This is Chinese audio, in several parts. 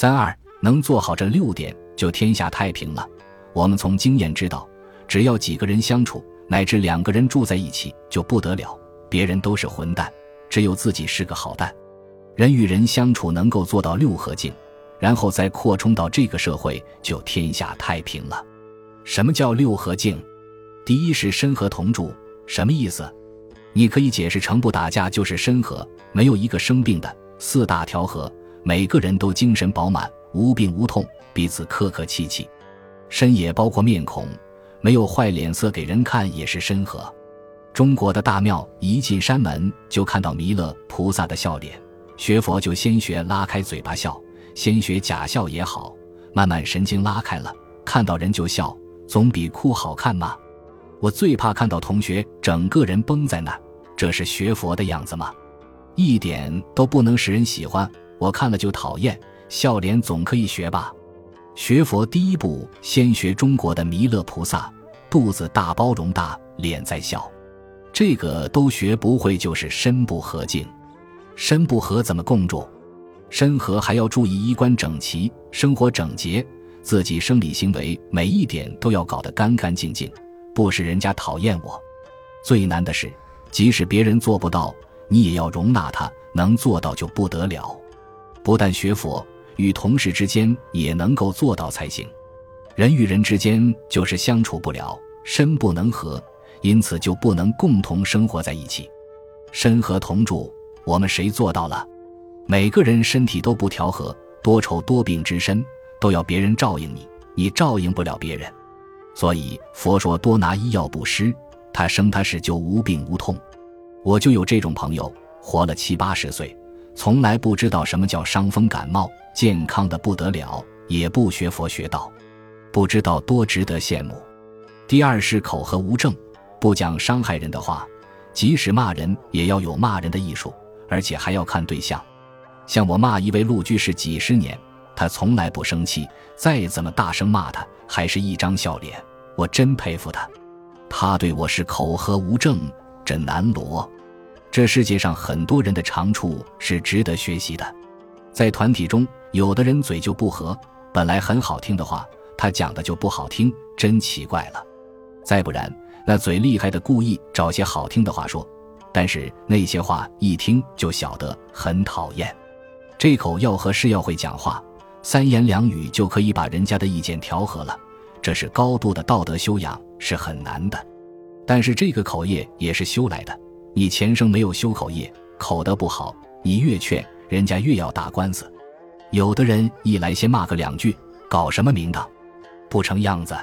三二能做好这六点，就天下太平了。我们从经验知道，只要几个人相处，乃至两个人住在一起，就不得了。别人都是混蛋，只有自己是个好蛋。人与人相处能够做到六合敬，然后再扩充到这个社会，就天下太平了。什么叫六合敬？第一是身和同住，什么意思？你可以解释成不打架就是身和，没有一个生病的。四大调和，每个人都精神饱满，无病无痛，彼此客客气气。身也包括面孔，没有坏脸色给人看也是身和。中国的大庙一进山门就看到弥勒菩萨的笑脸，学佛就先学拉开嘴巴笑，先学假笑也好，慢慢神经拉开了，看到人就笑，总比哭好看嘛？我最怕看到同学整个人绷在那，这是学佛的样子吗？一点都不能使人喜欢，我看了就讨厌。笑脸总可以学吧？学佛第一步，先学中国的弥勒菩萨，肚子大，包容大，脸在笑。这个都学不会，就是身不和境。身不和怎么共住？身和还要注意衣冠整齐，生活整洁，自己生理行为每一点都要搞得干干净净，不使人家讨厌我。最难的是，即使别人做不到，你也要容纳他，能做到就不得了。不但学佛，与同事之间也能够做到才行。人与人之间就是相处不了，身不能和。因此就不能共同生活在一起，身和同住，我们谁做到了？每个人身体都不调和，多愁多病之身，都要别人照应你，你照应不了别人。所以佛说多拿医药布施，他生他时就无病无痛。我就有这种朋友，活了七八十岁，从来不知道什么叫伤风感冒，健康的不得了，也不学佛学道，不知道多值得羡慕。第二是口和无证。不讲伤害人的话，即使骂人也要有骂人的艺术，而且还要看对象。像我骂一位陆居士几十年，他从来不生气，再怎么大声骂他，还是一张笑脸。我真佩服他。他对我是口和无证，真难罗。这世界上很多人的长处是值得学习的。在团体中，有的人嘴就不和，本来很好听的话，他讲的就不好听，真奇怪了。再不然。那嘴厉害的故意找些好听的话说，但是那些话一听就晓得很讨厌。这口要和是要会讲话，三言两语就可以把人家的意见调和了，这是高度的道德修养，是很难的。但是这个口业也是修来的，你前生没有修口业，口德不好，你越劝人家越要打官司。有的人一来先骂个两句，搞什么名堂，不成样子，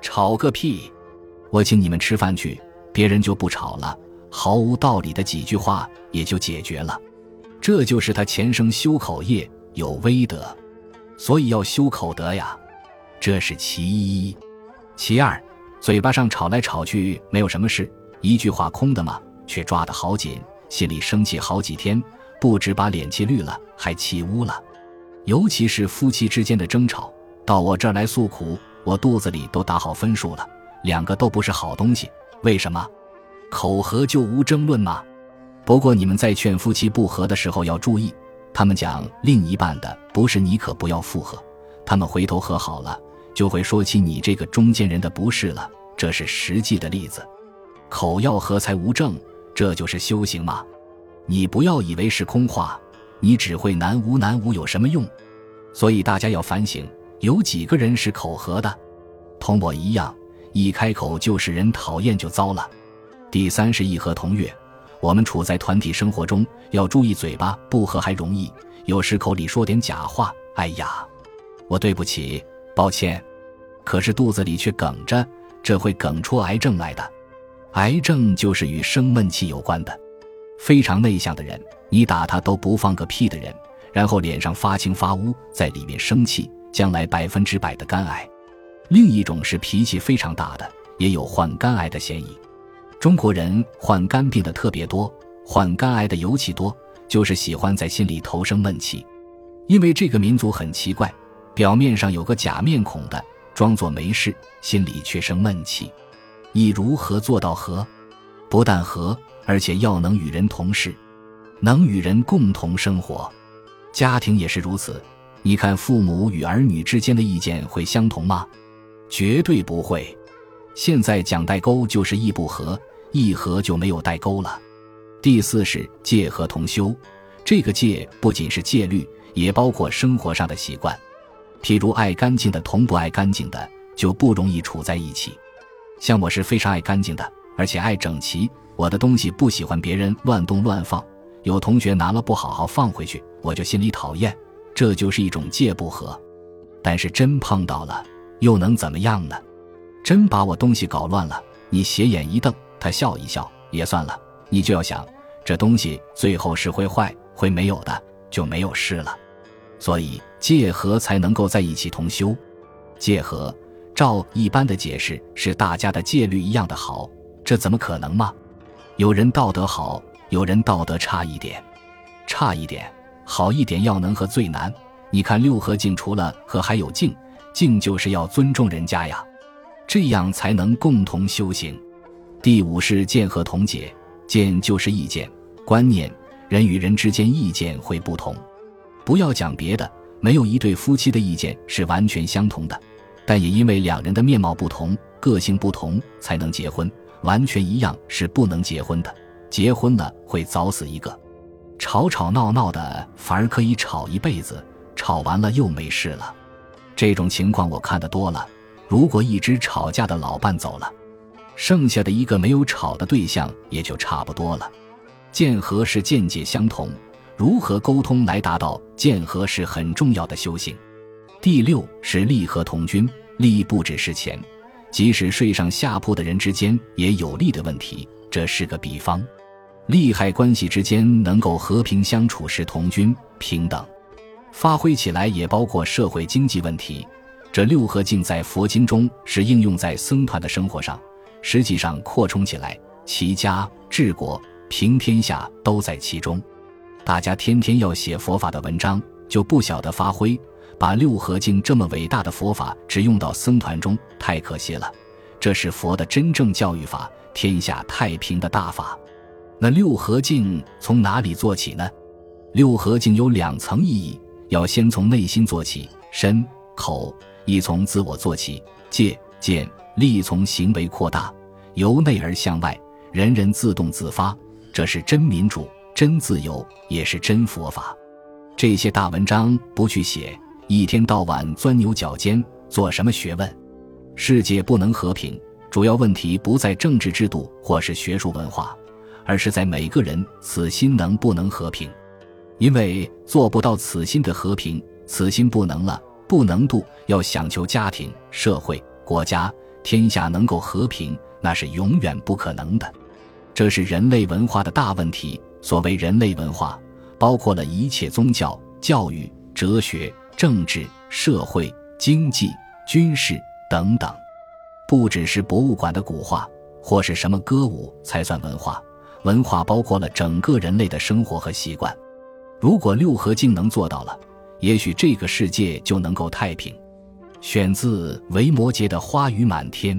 吵个屁。我请你们吃饭去，别人就不吵了，毫无道理的几句话也就解决了。这就是他前生修口业有威德，所以要修口德呀。这是其一，其二，嘴巴上吵来吵去没有什么事，一句话空的嘛，却抓得好紧，心里生气好几天，不止把脸气绿了，还气污了。尤其是夫妻之间的争吵，到我这儿来诉苦，我肚子里都打好分数了。两个都不是好东西，为什么？口和就无争论吗？不过你们在劝夫妻不和的时候要注意，他们讲另一半的不是你，可不要附和。他们回头和好了，就会说起你这个中间人的不是了。这是实际的例子。口要和才无争，这就是修行吗？你不要以为是空话，你只会南无南无有什么用？所以大家要反省，有几个人是口和的，同我一样。一开口就使人讨厌就糟了。第三是义和同悦，我们处在团体生活中要注意嘴巴不和还容易，有时口里说点假话，哎呀，我对不起，抱歉，可是肚子里却梗着，这会梗出癌症来的。癌症就是与生闷气有关的。非常内向的人，你打他都不放个屁的人，然后脸上发青发乌，在里面生气，将来百分之百的肝癌。另一种是脾气非常大的，也有患肝癌的嫌疑。中国人患肝病的特别多，患肝癌的尤其多，就是喜欢在心里头生闷气。因为这个民族很奇怪，表面上有个假面孔的，装作没事，心里却生闷气。你如何做到和？不但和，而且要能与人同事，能与人共同生活。家庭也是如此。你看父母与儿女之间的意见会相同吗？绝对不会。现在讲代沟就是一不合，一合就没有代沟了。第四是戒和同修，这个戒不仅是戒律，也包括生活上的习惯。譬如爱干净的同不爱干净的，就不容易处在一起。像我是非常爱干净的，而且爱整齐，我的东西不喜欢别人乱动乱放。有同学拿了不好好放回去，我就心里讨厌，这就是一种戒不合。但是真碰到了，又能怎么样呢？真把我东西搞乱了，你斜眼一瞪，他笑一笑也算了。你就要想，这东西最后是会坏，会没有的，就没有事了。所以戒和才能够在一起同修。戒和照一般的解释是大家的戒律一样的好，这怎么可能吗？有人道德好。有人道德差一点，差一点，好一点要能和最难。你看六合敬，除了和还有敬，敬就是要尊重人家呀，这样才能共同修行。第五是见和同解，见就是意见、观念，人与人之间意见会不同。不要讲别的，没有一对夫妻的意见是完全相同的，但也因为两人的面貌不同、个性不同才能结婚，完全一样是不能结婚的。结婚了会早死一个，吵吵闹闹的反而可以吵一辈子，吵完了又没事了。这种情况我看得多了。如果一直吵架的老伴走了，剩下的一个没有吵的对象也就差不多了。见和是见解相同，如何沟通来达到见和是很重要的修行。第六是利和同居，利不只是钱，即使睡上下铺的人之间也有利的问题，这是个比方。利害关系之间能够和平相处是同君平等，发挥起来也包括社会经济问题。这六合敬在佛经中是应用在僧团的生活上，实际上扩充起来，齐家治国平天下都在其中。大家天天要写佛法的文章，就不晓得发挥，把六合镜这么伟大的佛法只用到僧团中，太可惜了。这是佛的真正教育法，天下太平的大法。那六合镜从哪里做起呢？六合镜有两层意义，要先从内心做起，身口意从自我做起，戒见力从行为扩大，由内而向外，人人自动自发，这是真民主、真自由，也是真佛法。这些大文章不去写，一天到晚钻牛角尖，做什么学问？世界不能和平，主要问题不在政治制度或是学术文化。而是在每个人此心能不能和平，因为做不到此心的和平，此心不能了，不能度，要想求家庭、社会、国家、天下能够和平，那是永远不可能的。这是人类文化的大问题。所谓人类文化，包括了一切宗教、教育、哲学、政治、社会、经济、军事等等，不只是博物馆的古画或是什么歌舞才算文化。文化包括了整个人类的生活和习惯，如果六合镜能做到了，也许这个世界就能够太平。选自维摩诘的《花雨满天》。